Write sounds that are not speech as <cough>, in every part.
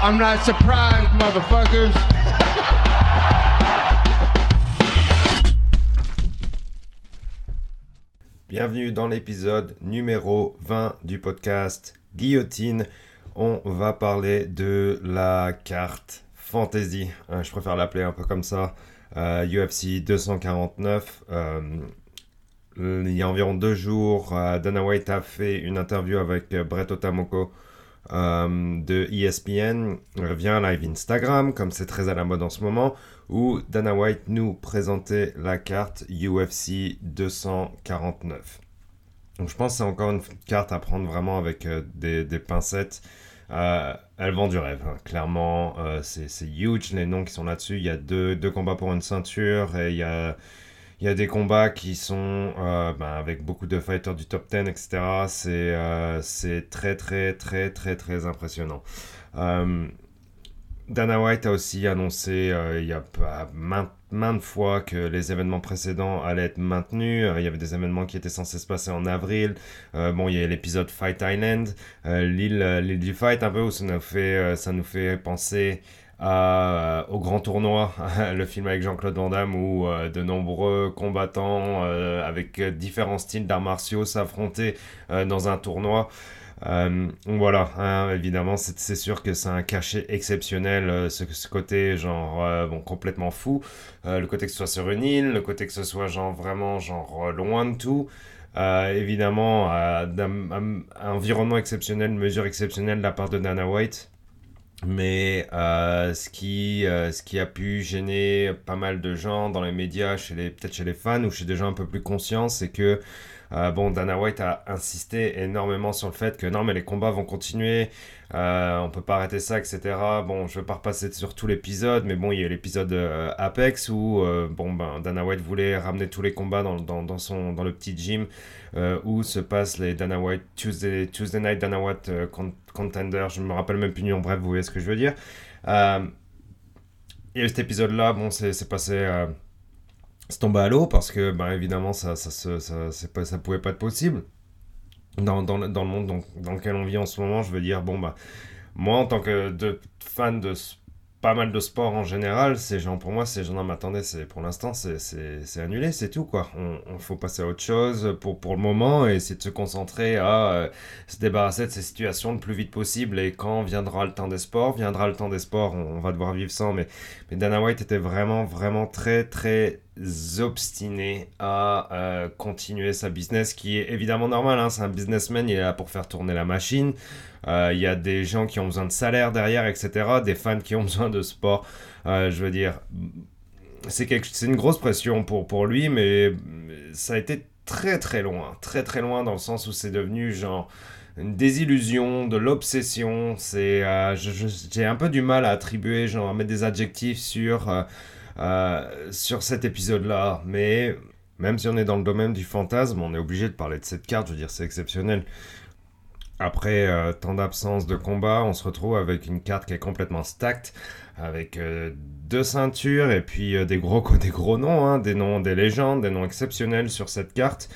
I'm not surprised, motherfuckers. Bienvenue dans l'épisode numéro 20 du podcast Guillotine. On va parler de la carte Fantasy. Euh, je préfère l'appeler un peu comme ça. Euh, UFC 249. Euh, il y a environ deux jours, euh, Dana White a fait une interview avec Brett Otamoko euh, de ESPN via live Instagram, comme c'est très à la mode en ce moment, où Dana White nous présentait la carte UFC 249. Donc je pense que c'est encore une carte à prendre vraiment avec euh, des, des pincettes. Euh, elle vend du rêve, hein. clairement. euh, c'est c'est huge les noms qui sont là-dessus. Il y a deux, deux combats pour une ceinture et il y a, il y a des combats qui sont euh, ben, avec beaucoup de fighters du top 10, etc. C'est euh, très, très, très, très, très impressionnant. Euh, Dana White a aussi annoncé euh, il y a maintes, maintes fois que les événements précédents allaient être maintenus. Il y avait des événements qui étaient censés se passer en avril. Bon, il y a l'épisode Fight Island, l'île du fight un peu où ça nous fait, ça nous fait penser euh, au grand tournoi, <laughs> le film avec Jean-Claude Van Damme où euh, de nombreux combattants euh, avec différents styles d'arts martiaux s'affrontaient dans un tournoi. Voilà, hein, évidemment, c'est sûr que c'est un cachet exceptionnel, ce, côté genre bon complètement fou, le côté que ce soit sur une île, le côté que ce soit genre vraiment genre loin de tout. Évidemment, euh, un- environnement exceptionnel, mesure exceptionnelle de la part de Dana White. Mais euh, ce qui, euh, ce qui a pu gêner pas mal de gens dans les médias, chez les, peut-être chez les fans ou chez des gens un peu plus conscients, c'est que euh, bon, Dana White a insisté énormément sur le fait que non, mais les combats vont continuer, euh, on peut pas arrêter ça, etc. Bon, je vais pas repasser sur tout l'épisode, mais bon, il y a eu l'épisode Apex où bon, ben, Dana White voulait ramener tous les combats dans, dans, dans son, dans le petit gym où se passent les Dana White Tuesday, Tuesday Night Dana White euh, Con- Contender. Je me rappelle même plus du nom, bref, vous voyez ce que je veux dire. Euh, eu cet épisode-là, bon, c'est passé. Euh, c'est tombé à l'eau parce que, ben, évidemment, ça, ça, ça, ça pouvait pas être possible. Dans, dans, dans le monde dans, lequel on vit en ce moment, je veux dire, bon, bah, moi, en tant que de, fan de s- pas mal de sports en général, ces gens, pour moi, ces gens, non, mais attendez, c'est, pour l'instant, c'est, c'est, c'est annulé, c'est tout, quoi. On, on faut passer à autre chose pour, pour le moment et essayer de se concentrer à euh, se débarrasser de ces situations le plus vite possible. Et quand viendra le temps des sports, viendra le temps des sports, on, on va devoir vivre sans, mais, mais Dana White était vraiment, vraiment très, très obstiné à euh, continuer sa business, qui est évidemment normal, hein, c'est un businessman, il est là pour faire tourner la machine. Euh, Il y a des gens qui ont besoin de salaire derrière, etc. Des fans qui ont <laughs> besoin de sport. Euh, je veux dire, c'est une grosse pression pour, pour lui, mais ça a été très très loin, très très loin dans le sens où c'est devenu genre une désillusion, de l'obsession. C'est, j'ai un peu du mal à attribuer, genre à mettre des adjectifs sur euh, sur cet épisode-là, mais même si on est dans le domaine du fantasme, on est obligé de parler de cette carte. Je veux dire, c'est exceptionnel. Après euh, tant d'absence de combat, on se retrouve avec une carte qui est complètement stacked, avec euh, deux ceintures et puis des gros <laughs> des gros noms, hein, des noms, des légendes, des noms exceptionnels sur cette carte.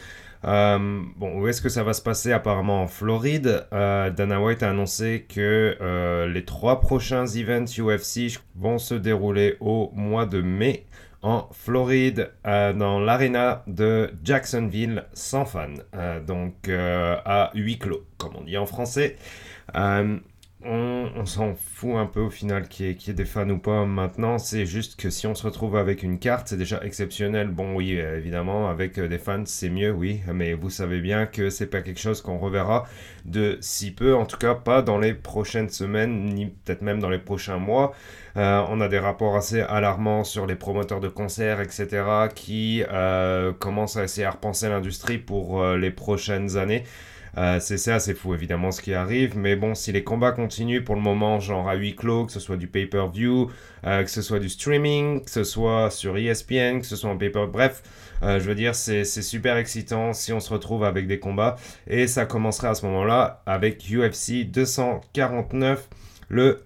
Euh, bon, où est-ce que ça va se passer? Apparemment en Floride. Euh, Dana White a annoncé que euh, les trois prochains events UFC vont se dérouler au mois de mai en Floride, euh, dans l'arena de Jacksonville, sans fans. Euh, donc à huis clos, comme on dit en français. On, s'en fout un peu au final qu'il y, qu'il y ait des fans ou pas maintenant. C'est juste que si on se retrouve avec une carte, c'est déjà exceptionnel. Bon, oui, évidemment, avec euh, des fans, c'est mieux, oui. Mais vous savez bien que c'est pas quelque chose qu'on reverra de si peu. En tout cas, pas dans les prochaines semaines, ni peut-être même dans les prochains mois. Euh, on a des rapports assez alarmants sur les promoteurs de concerts, etc., qui euh, commencent à essayer à repenser l'industrie pour les prochaines années. Euh, c'est ça, c'est fou évidemment ce qui arrive, mais bon, si les combats continuent pour le moment, genre à huis clos, que ce soit du pay-per-view, euh, que ce soit du streaming, que ce soit sur ESPN, que ce soit en pay-per, bref, euh, je veux dire, c'est c'est super excitant si on se retrouve avec des combats, et ça commencerait à ce moment-là avec UFC 249 le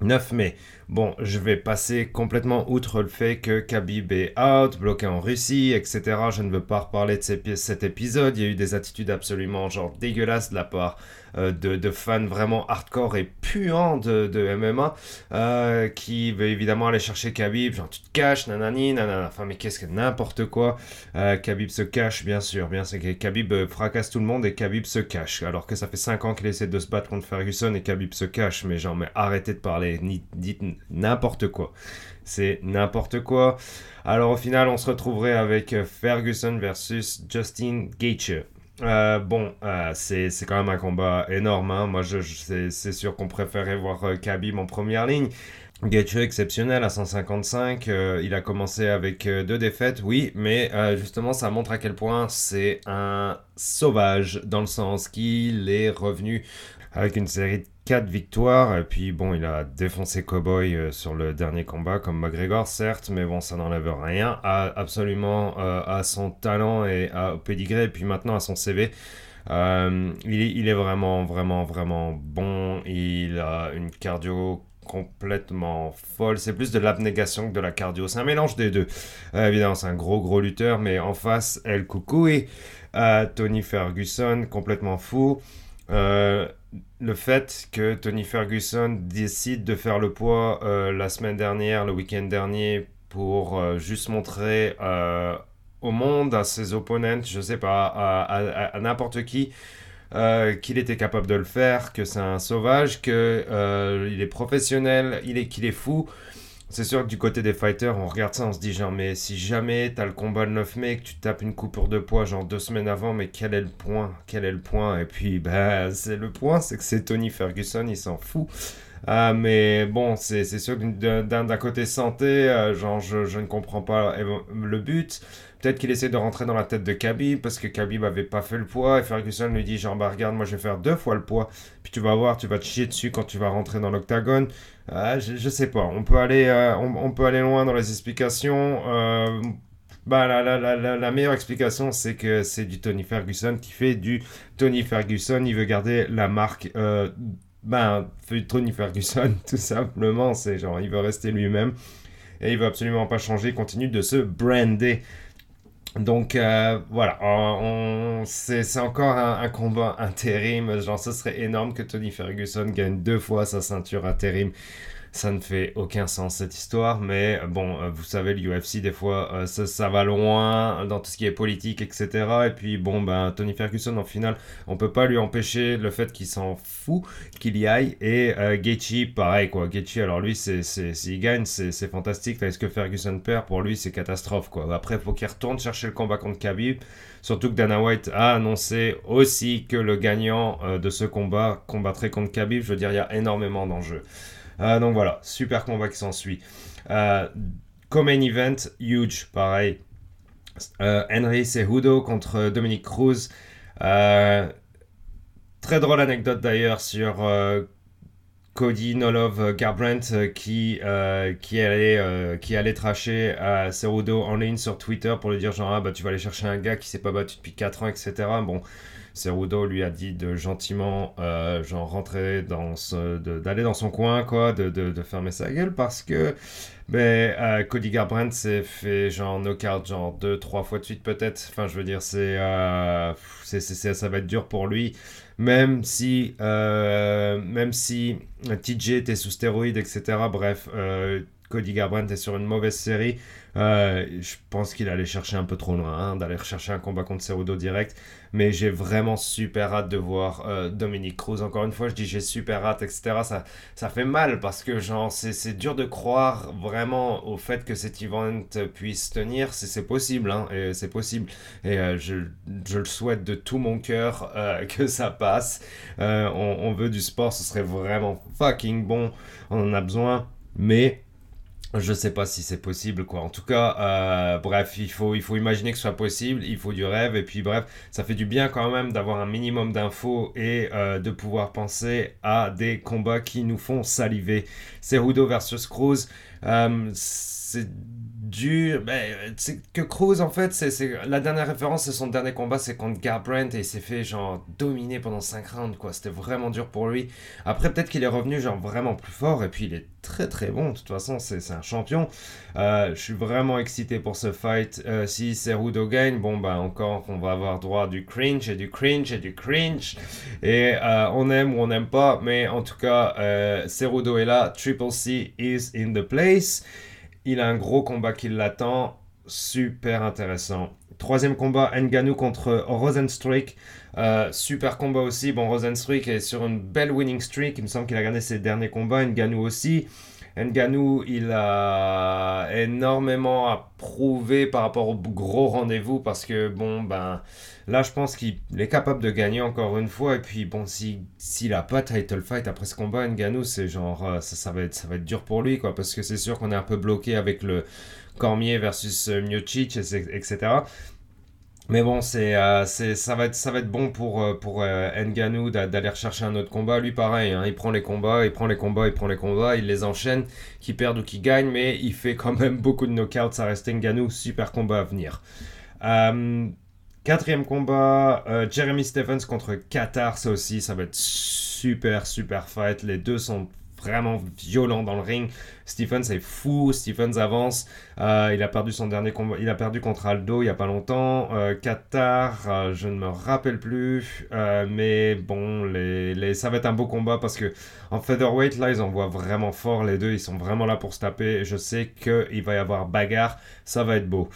9 mai. Bon, je vais passer complètement outre le fait que Khabib est out, bloqué en Russie, etc. Je ne veux pas reparler de cet épisode. Il y a eu des attitudes absolument genre dégueulasses de la part euh, de, fans vraiment hardcore et puants de, MMA euh, qui veut évidemment aller chercher Khabib. Genre, tu te caches, nanani, nanana. Enfin, mais qu'est-ce que n'importe quoi. Euh, Khabib se cache, bien sûr. Bien sûr, Khabib fracasse tout le monde et Khabib se cache. Alors que ça fait 5 ans qu'il essaie de se battre contre Ferguson et Khabib se cache. Mais genre, mais arrêtez de parler. Dites n'importe quoi. C'est n'importe quoi. Alors au final, on se retrouverait avec Ferguson versus Justin Gaethje. Euh, bon, euh, c'est quand même un combat énorme. Hein. Moi, je, c'est sûr qu'on préférait voir euh, Khabib en première ligne. Gaethje exceptionnel à 155. il a commencé avec deux défaites, oui, mais justement, ça montre à quel point c'est un sauvage dans le sens qu'il est revenu avec une série de 4 victoires. Et puis bon, il a défoncé Cowboy euh, sur le dernier combat, comme McGregor, certes, mais bon, ça n'enlève rien à, absolument euh, à son talent et à, au pédigré, et puis maintenant à son CV. Euh, il, il, est vraiment, vraiment, vraiment bon. Il a une cardio complètement folle. C'est plus de l'abnégation que de la cardio. C'est un mélange des deux. évidemment, c'est un gros, gros lutteur, mais en face, El Koukoui, Tony Ferguson, complètement fou. Euh, le fait que Tony Ferguson décide de faire le poids euh, la semaine dernière, le week-end dernier, pour euh, juste montrer au monde, à ses opponents, je sais pas, à, n'importe qui, qu'il était capable de le faire, que c'est un sauvage, qu'il est professionnel, il est, qu'il est fou. C'est sûr que du côté des fighters, on regarde ça, on se dit genre, mais si jamais t'as le combat le 9 mai, que tu tapes une coupure de poids genre deux semaines avant, mais quel est le point? Quel est le point? Et puis, bah, c'est le point, c'est que c'est Tony Ferguson, il s'en fout. Ah, mais bon, c'est sûr que d'un côté santé, euh, genre, je, ne comprends pas le but. Peut-être qu'il essaie de rentrer dans la tête de Khabib parce que Khabib avait pas fait le poids et Ferguson lui dit genre bah regarde moi je vais faire deux fois le poids puis tu vas voir tu vas te chier dessus quand tu vas rentrer dans l'octagone. Ah, je, sais pas on peut aller euh, on, peut aller loin dans les explications. Euh, bah, la, la, la, la, meilleure explication, c'est que c'est du Tony Ferguson qui fait du Tony Ferguson. Il veut garder la marque euh, ben, Tony Ferguson, <laughs> tout simplement. C'est genre, il veut rester lui-même. Et il veut absolument pas changer. Il continue de se brander. Donc euh, voilà, c'est encore un, combat intérim. Genre, ce serait énorme que Tony Ferguson gagne deux fois sa ceinture intérim. Ça ne fait aucun sens cette histoire, mais bon, euh, vous savez, l'UFC, des fois, euh, ça, va loin dans tout ce qui est politique, etc. Et puis, bon, ben, Tony Ferguson, en finale, on peut pas lui empêcher le fait qu'il s'en fout, qu'il y aille. Et euh, Gaethje, pareil, quoi. Gaethje, alors lui, s'il gagne, c'est fantastique. Est-ce que Ferguson perd, pour lui, c'est catastrophe, quoi. Après, faut qu'il retourne chercher le combat contre Khabib. Surtout que Dana White a annoncé aussi que le gagnant de ce combat combattrait contre Khabib. Je veux dire, il y a énormément d'enjeux. Euh, donc voilà, super combat qui s'ensuit. Euh, event, huge, pareil. Euh, Henry Cejudo contre Dominique Cruz. très drôle anecdote d'ailleurs sur Cody Nolov Garbrandt qui, qui, allait, qui allait tracher à Cejudo en ligne sur Twitter pour lui dire genre ah, bah, tu vas aller chercher un gars qui s'est pas battu depuis 4 ans, etc. Bon, Cerudo lui a dit de gentiment euh, genre rentrer dans ce, d'aller dans son coin quoi, de, fermer sa gueule parce que ben, euh, Cody Garbrandt s'est fait genre knockout genre deux trois fois de suite peut-être. Enfin je veux dire c'est, euh, c'est, c'est, ça va être dur pour lui même si même si TJ était sous stéroïdes etc. Bref Cody Garbrandt est sur une mauvaise série. Euh, je pense qu'il allait chercher un peu trop loin, hein, d'aller chercher un combat contre Cerudo direct. Mais j'ai vraiment super hâte de voir euh, Dominique Cruz. Encore une fois, je dis j'ai super hâte, etc. Ça, ça fait mal parce que genre c'est dur de croire vraiment au fait que cet event puisse tenir. C'est possible, hein, c'est possible. Et euh, je, je, le souhaite de tout mon cœur <laughs> que ça passe. On veut du sport, ce serait vraiment fucking bon. On en a besoin. Mais je sais pas si c'est possible, quoi. En tout cas, euh, bref, il faut, il faut imaginer que ce soit possible, il faut du rêve, et puis bref, ça fait du bien quand même d'avoir un minimum d'infos et euh, de pouvoir penser à des combats qui nous font saliver. C'est Rudo versus Cruz. Euh, dur. Ben, c'est que Cruz, en fait, c'est la dernière référence, c'est son dernier combat, c'est contre Garbrandt et il s'est fait genre dominer pendant 5 rounds, quoi. C'était vraiment dur pour lui. Après, peut-être qu'il est revenu genre vraiment plus fort et puis il est très très bon. De toute façon, c'est un champion. Euh, je suis vraiment excité pour ce fight. Euh, si Cerudo gagne, bon, bah encore, on va avoir droit du cringe et du cringe et du cringe. Et euh, on aime ou on n'aime pas, mais en tout cas, Cerudo est là. Triple C is in the place. Il a un gros combat qui l'attend. Super intéressant. Troisième combat, Nganou contre Rosenstreak. Euh, super combat aussi. Bon, Rosenstreak est sur une belle winning streak. Il me semble qu'il a gagné ses derniers combats. Nganou aussi. Nganou, il a énormément à prouver par rapport au gros rendez-vous parce que, bon, ben, là, je pense qu'il est capable de gagner encore une fois. Et puis, bon, s'il si, n'a pas title fight après ce combat, Nganou, c'est genre, euh, ça, ça, va être, ça va être dur pour lui, quoi, parce que c'est sûr qu'on est un peu bloqué avec le Cormier versus euh, Miocic, etc. Mais bon, c'est, euh, c'est, ça, va être, ça va être bon pour, euh, pour euh, d'aller rechercher un autre combat. Lui, pareil, hein, il prend les combats, il prend les combats, il prend les combats, il les enchaîne, qu'il perde ou qu'il gagne, mais il fait quand même beaucoup de knockouts. Ça reste Nganou, super combat à venir. quatrième combat, Jeremy Stephens contre Qatar, ça aussi, ça va être super, super fight. Les deux sont vraiment violent dans le ring. Stephens est fou, Stephens avance. Euh, il a perdu son dernier combat, il a perdu contre Aldo il y a pas longtemps. Euh, Qatar, euh, je ne me rappelle plus, mais bon, les, les, ça va être un beau combat parce que en featherweight là, ils envoient vraiment fort les deux, ils sont vraiment là pour se taper. Je sais qu'il va y avoir bagarre, ça va être beau.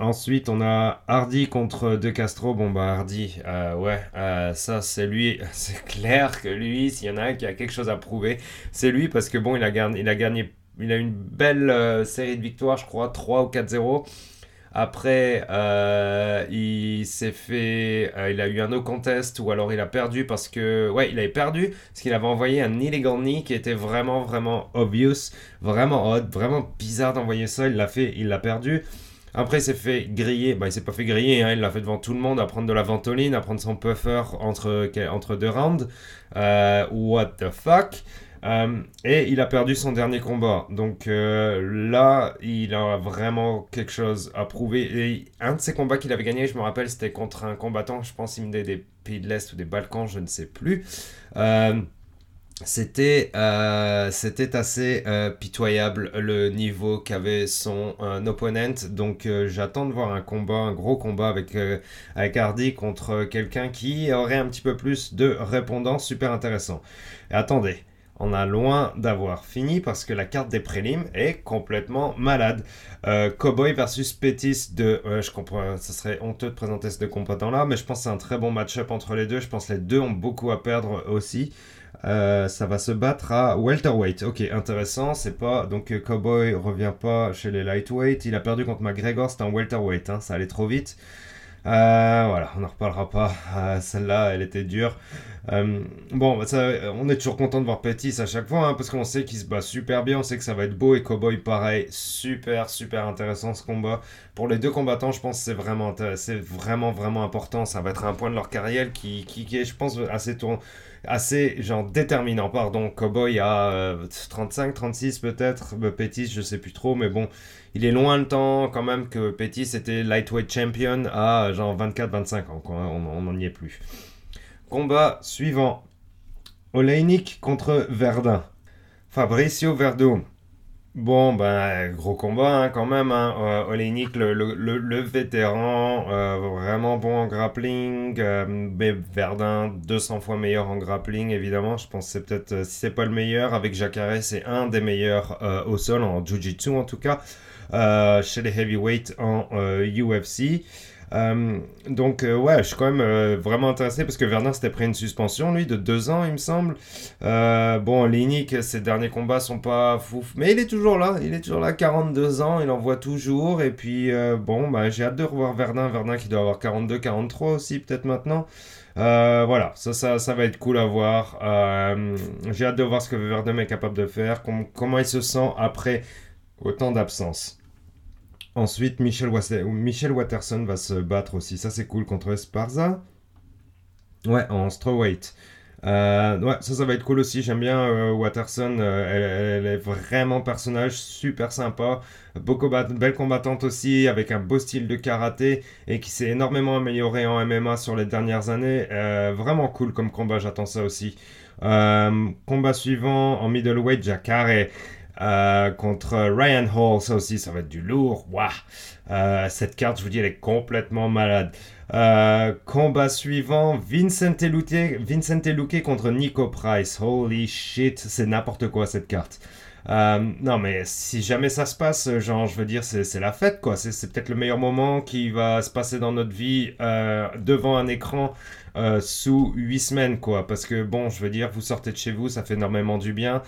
Ensuite, on a Hardy contre De Castro. Bon, bah, Hardy, euh, ouais, euh, ça, c'est lui. <laughs> C'est clair que lui, s'il y en a un qui a quelque chose à prouver, c'est lui parce que, bon, il a gagné, il a, gagné, il a une belle euh, série de victoires, je crois, 3 ou 4-0. Après, il s'est fait. il a eu un no contest ou alors il a perdu parce que. Ouais, il avait perdu parce qu'il avait envoyé un illegal knee qui était vraiment, vraiment obvious, vraiment odd, vraiment bizarre d'envoyer ça. Il l'a fait, il l'a perdu. Après, il s'est fait griller. Bah, il s'est pas fait griller, hein. il l'a fait devant tout le monde, à prendre de la ventoline, à prendre son puffer entre, entre deux rounds. Euh, what the fuck? Euh, et il a perdu son dernier combat. Donc euh, là, il a vraiment quelque chose à prouver. Et un de ses combats qu'il avait gagné, je me rappelle, c'était contre un combattant, je pense, il venait des pays de l'Est ou des Balkans, je ne sais plus c'était euh, c'était assez euh, pitoyable le niveau qu'avait son euh, opponent donc j'attends de voir un combat un gros combat avec avec Hardy contre quelqu'un qui aurait un petit peu plus de répondants super intéressant attendez on a loin d'avoir fini parce que la carte des prélims est complètement malade. Cowboy versus Pétis de... je comprends, ça serait honteux de présenter ces deux combattants là, mais je pense que c'est un très bon match-up entre les deux. Je pense que les deux ont beaucoup à perdre aussi. Euh, ça va se battre à welterweight. Ok, intéressant. C'est pas donc euh, Cowboy revient pas chez les lightweight. Il a perdu contre McGregor. C'était un welterweight. Hein, ça allait trop vite. Euh, voilà, on n'en reparlera pas. Celle-là, elle était dure. bon, on est toujours content de voir Pettis à chaque fois, hein, parce qu'on sait qu'il se bat super bien, on sait que ça va être beau, et Cowboy pareil, super, super intéressant ce combat. Pour les deux combattants, je pense que c'est vraiment, vraiment, vraiment important. Ça va être un point de leur carrière qui, qui, qui est, je pense, assez tourné assez genre déterminant. Pardon, Cowboy a 35, 36 peut-être, euh, Pétis, je sais plus trop, mais bon, il est loin le temps quand même que Pétis était lightweight champion à genre 24-25 ans, on n'en y est plus. Combat suivant. Oleinik contre Verdun. Fabricio Verdun. Bon, ben, gros combat hein, quand même. Hein. Euh, le, vétéran, euh, vraiment bon en grappling. Euh, Verdun, 200 fois meilleur en grappling, évidemment. Je pense que c'est peut-être, si c'est pas le meilleur, avec Jacare, c'est un des meilleurs au sol, en Jiu-Jitsu en tout cas, chez les heavyweights en UFC. Euh, donc, euh, ouais, je suis quand même euh, vraiment intéressé parce que Verdun s'était pris une suspension, lui, de deux ans, il me semble. bon, Linick, ses derniers combats sont pas fous, mais il est toujours là, il est toujours là, 42 ans, il en voit toujours. Et puis, bon, bah, j'ai hâte de revoir Verdun, Verdun qui doit avoir 42, 43 aussi, peut-être maintenant. voilà, ça, ça, ça, va être cool à voir. j'ai hâte de voir ce que Verdun est capable de faire, comment il se sent après autant d'absence. Ensuite, Michel, Watterson va se battre aussi. Ça, c'est cool contre Esparza. Ouais, en strawweight. Euh, ouais, ça, ça va être cool aussi. J'aime bien euh. Euh, elle, est vraiment personnage super sympa. Beaucoup belle combattante aussi, avec un beau style de karaté et qui s'est énormément amélioré en MMA sur les dernières années. vraiment cool comme combat, j'attends ça aussi. combat suivant en middleweight, Jacare. Contre Ryan Hall, ça aussi, ça va être du lourd. Waouh! cette carte, je vous dis, elle est complètement malade. Euh, combat suivant, Vincent Luque, Vincent contre Nico Price. Holy shit, c'est n'importe quoi cette carte. Euh, non, mais si jamais ça se passe, genre, je veux dire, c'est la fête, quoi. C'est peut-être le meilleur moment qui va se passer dans notre vie euh, devant un écran euh, sous 8 semaines, quoi. Parce que, bon, je veux dire, vous sortez de chez vous, ça fait énormément du bien,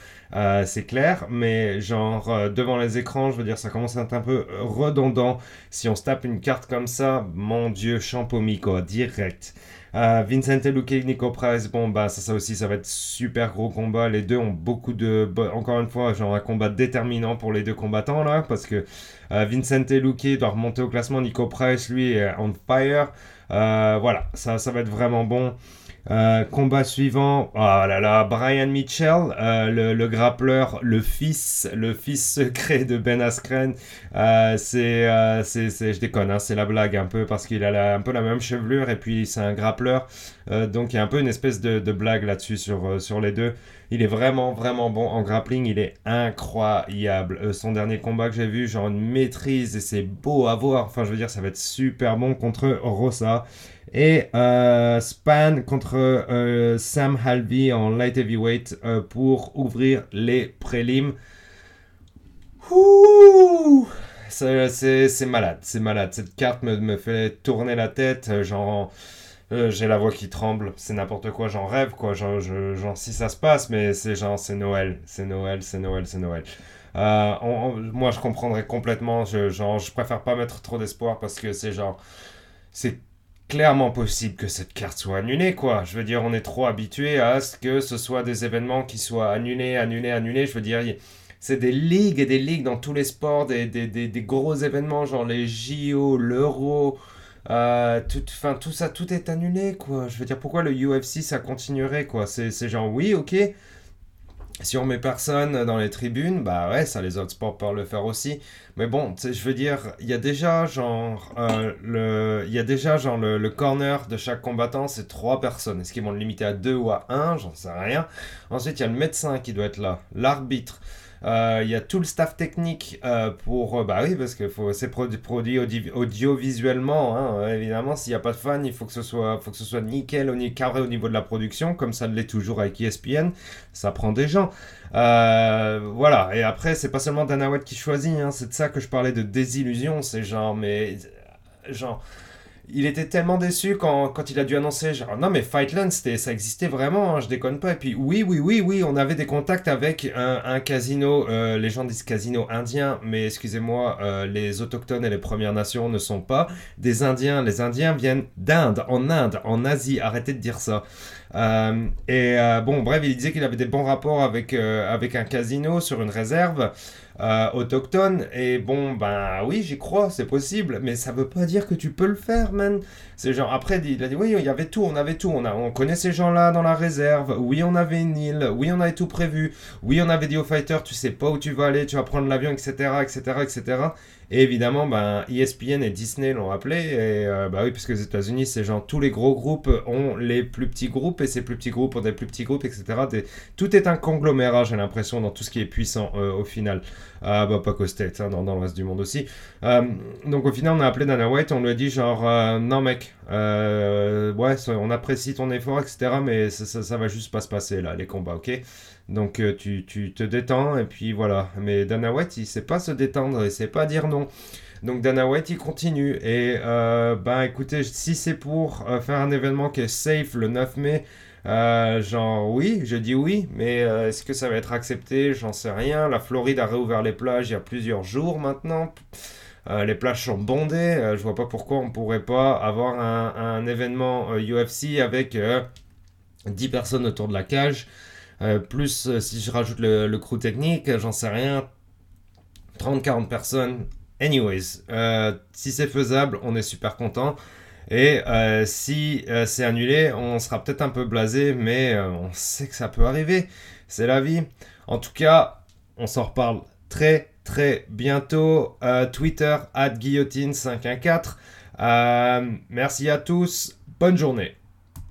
c'est clair. Mais, genre, devant les écrans, je veux dire, ça commence à être un peu redondant. Si on se tape une carte comme ça, mon dieu, champomy, quoi, direct. Euh, Vincent Luque, Nico Price, bon, bah, ça, ça aussi, ça va être super gros combat. Les deux ont beaucoup de. Encore une fois, genre un combat déterminant pour les deux combattants, là, parce que euh, Vincent Luque doit remonter au classement. Nico Price, lui, est on fire. Euh, voilà, ça, ça va être vraiment bon. Euh, combat suivant, oh là là, Brian Mitchell, euh, le, le, grappleur, le fils, le fils secret de Ben Askren. Euh, c'est, c'est, je déconne, hein, c'est la blague un peu parce qu'il a un peu la même chevelure et puis c'est un grappleur. donc il y a un peu une espèce de, de blague là-dessus sur, sur les deux. Il est vraiment, vraiment bon en grappling, il est incroyable. son dernier combat que j'ai vu, genre une maîtrise et c'est beau à voir. Enfin, je veux dire, ça va être super bon contre Rosa. Et euh, Span contre euh, Sam Halvey en light heavyweight euh, pour ouvrir les prélims. C'est malade, c'est malade. Cette carte me, me, fait tourner la tête. Genre, j'ai la voix qui tremble. C'est n'importe quoi. J'en rêve, quoi. Genre, si ça se passe, mais c'est genre, c'est Noël. C'est Noël, c'est Noël, c'est Noël. moi, je comprendrais complètement. Je, genre, je préfère pas mettre trop d'espoir parce que c'est genre. C'est clairement possible que cette carte soit annulée, quoi. Je veux dire, on est trop habitué à ce que ce soit des événements qui soient annulés, annulés, annulés. Je veux dire, c'est des ligues et des ligues dans tous les sports, des, des, des, gros événements, genre les JO, l'Euro, euh, tout, tout ça, tout est annulé, quoi. Je veux dire, pourquoi le UFC, ça continuerait, quoi? C'est genre, oui, ok, si on met personne dans les tribunes, bah ouais, ça les autres sports peuvent le faire aussi. Mais bon, je veux dire, il y a déjà genre euh, le, il y a déjà genre le, le, corner de chaque combattant, c'est trois personnes. Est-ce qu'ils vont le limiter à deux ou à un? J'en sais rien. Ensuite, il y a le médecin qui doit être là, l'arbitre. Euh, il y a tout le staff technique euh, pour. Euh, bah oui, parce que c'est produit audiovisuellement. Hein, évidemment, s'il n'y a pas de fans, il faut que ce soit, faut que ce soit nickel, carré au niveau de la production, comme ça l'est toujours avec ESPN. Ça prend des gens. voilà. Et après, c'est pas seulement Dana White qui choisit. Hein, c'est de ça que je parlais de désillusion. C'est genre, mais. Genre il était tellement déçu quand, quand, il a dû annoncer genre non mais Fightland ça existait vraiment hein, je déconne pas. Et puis oui oui oui oui on avait des contacts avec un, casino euh, les gens disent casino indien mais excusez-moi euh, les autochtones et les Premières Nations ne sont pas des Indiens. Les Indiens viennent d'Inde en Inde en Asie. Arrêtez de dire ça. Euh, et bon bref il disait qu'il avait des bons rapports avec, avec un casino sur une réserve euh, autochtone. Et bon, ben oui, j'y crois, c'est possible, mais ça veut pas dire que tu peux le faire, man. C'est genre, après, il a dit, oui, il y avait tout, on avait tout. On, a, on connaît ces gens-là dans la réserve. Oui, on avait une île. Oui, on avait tout prévu. Oui, on avait dit aux fighters, tu sais pas où tu vas aller, tu vas prendre l'avion, etc., etc., etc. Et évidemment, ben, ESPN et Disney l'ont appelé. Et euh, bah oui, puisque aux États-Unis, c'est genre tous les gros groupes ont les plus petits groupes et ces plus petits groupes ont des plus petits groupes, etc. Tout est un conglomérat, j'ai l'impression, dans tout ce qui est puissant euh, au final. Ah, bah, pas qu'aux States, hein, dans, le reste du monde aussi. Euh, donc au final, on a appelé Dana White, on lui a dit genre, non mec, ouais, on apprécie ton effort, etc. Mais ça, ça, va juste pas se passer là, les combats, ok? Donc euh, tu, te détends et puis voilà. Mais Dana White, il sait pas se détendre, il sait pas dire non. Donc Dana White, il continue. Et euh, ben écoutez, si c'est pour euh, faire un événement qui est safe le 9 mai, genre oui, je dis oui, mais est-ce que ça va être accepté? J'en sais rien. La Floride a réouvert les plages il y a plusieurs jours maintenant. Euh, les plages sont bondées. Euh, je vois pas pourquoi on pourrait pas avoir un, événement euh, UFC avec 10 personnes autour de la cage. plus, si je rajoute le, crew technique, j'en sais rien. 30-40 personnes. Anyways, si c'est faisable, on est super content. Et si c'est annulé, on sera peut-être un peu blasé, mais on sait que ça peut arriver. C'est la vie. En tout cas, on s'en reparle très très bientôt. Euh, Twitter, at guillotine514. Euh, merci à tous. Bonne journée.